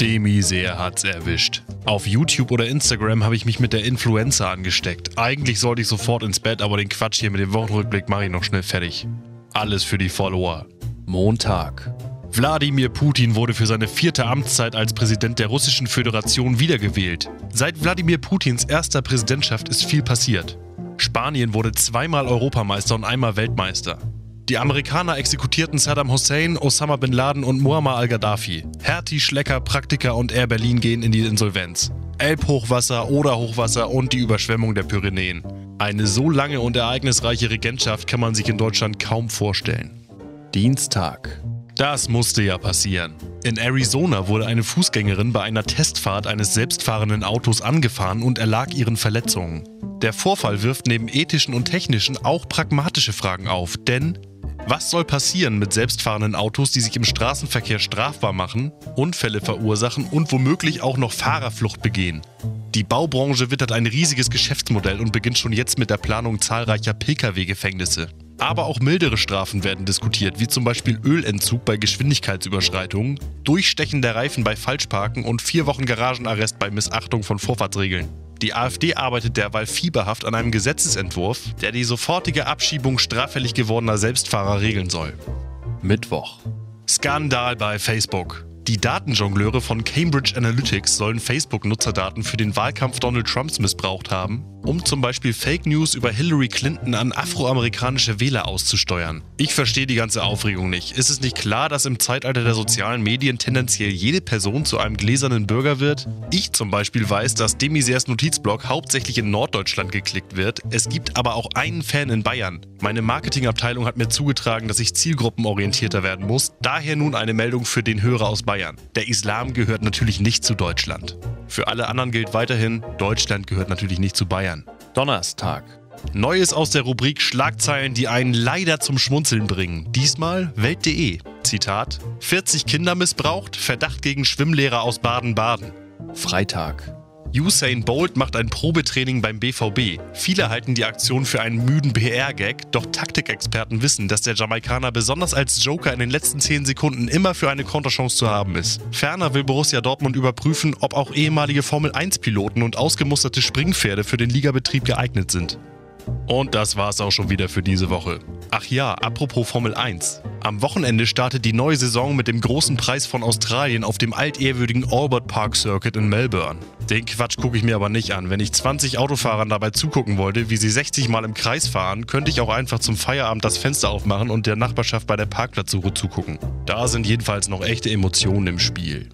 Demi-Seher hat's erwischt. Auf YouTube oder Instagram habe ich mich mit der Influencer angesteckt. Eigentlich sollte ich sofort ins Bett, aber den Quatsch hier mit dem Wochenrückblick mache ich noch schnell fertig. Alles für die Follower. Montag. Wladimir Putin wurde für seine vierte Amtszeit als Präsident der Russischen Föderation wiedergewählt. Seit Wladimir Putins erster Präsidentschaft ist viel passiert. Spanien wurde zweimal Europameister und einmal Weltmeister. Die Amerikaner exekutierten Saddam Hussein, Osama bin Laden und Muammar al-Gaddafi. Hertie, Schlecker, Praktika und Air Berlin gehen in die Insolvenz. Elbhochwasser, Oder-Hochwasser und die Überschwemmung der Pyrenäen. Eine so lange und ereignisreiche Regentschaft kann man sich in Deutschland kaum vorstellen. Dienstag. Das musste ja passieren. In Arizona wurde eine Fußgängerin bei einer Testfahrt eines selbstfahrenden Autos angefahren und erlag ihren Verletzungen. Der Vorfall wirft neben ethischen und technischen auch pragmatische Fragen auf, denn was soll passieren mit selbstfahrenden Autos, die sich im Straßenverkehr strafbar machen, Unfälle verursachen und womöglich auch noch Fahrerflucht begehen? Die Baubranche wittert ein riesiges Geschäftsmodell und beginnt schon jetzt mit der Planung zahlreicher Pkw-Gefängnisse. Aber auch mildere Strafen werden diskutiert, wie zum Beispiel Ölentzug bei Geschwindigkeitsüberschreitungen, Durchstechen der Reifen bei Falschparken und vier Wochen Garagenarrest bei Missachtung von Vorfahrtsregeln. Die AfD arbeitet derweil fieberhaft an einem Gesetzesentwurf, der die sofortige Abschiebung straffällig gewordener Selbstfahrer regeln soll. Mittwoch. Skandal bei Facebook. Die Datenjongleure von Cambridge Analytics sollen Facebook-Nutzerdaten für den Wahlkampf Donald Trumps missbraucht haben, um zum Beispiel Fake News über Hillary Clinton an afroamerikanische Wähler auszusteuern. Ich verstehe die ganze Aufregung nicht. Ist es nicht klar, dass im Zeitalter der sozialen Medien tendenziell jede Person zu einem gläsernen Bürger wird? Ich zum Beispiel weiß, dass Demisers Notizblog hauptsächlich in Norddeutschland geklickt wird. Es gibt aber auch einen Fan in Bayern. Meine Marketingabteilung hat mir zugetragen, dass ich zielgruppenorientierter werden muss. Daher nun eine Meldung für den Hörer aus Bayern. Der Islam gehört natürlich nicht zu Deutschland. Für alle anderen gilt weiterhin, Deutschland gehört natürlich nicht zu Bayern. Donnerstag. Neues aus der Rubrik Schlagzeilen, die einen leider zum Schmunzeln bringen. Diesmal Welt.de. Zitat: 40 Kinder missbraucht, Verdacht gegen Schwimmlehrer aus Baden-Baden. Freitag. Usain Bolt macht ein Probetraining beim BVB. Viele halten die Aktion für einen müden PR-Gag, doch Taktikexperten wissen, dass der Jamaikaner besonders als Joker in den letzten 10 Sekunden immer für eine Konterchance zu haben ist. Ferner will Borussia Dortmund überprüfen, ob auch ehemalige Formel-1-Piloten und ausgemusterte Springpferde für den Ligabetrieb geeignet sind. Und das war's auch schon wieder für diese Woche. Ach ja, apropos Formel 1. Am Wochenende startet die neue Saison mit dem großen Preis von Australien auf dem altehrwürdigen Albert Park Circuit in Melbourne. Den Quatsch gucke ich mir aber nicht an. Wenn ich 20 Autofahrern dabei zugucken wollte, wie sie 60 Mal im Kreis fahren, könnte ich auch einfach zum Feierabend das Fenster aufmachen und der Nachbarschaft bei der Parkplatzsuche zugucken. Da sind jedenfalls noch echte Emotionen im Spiel.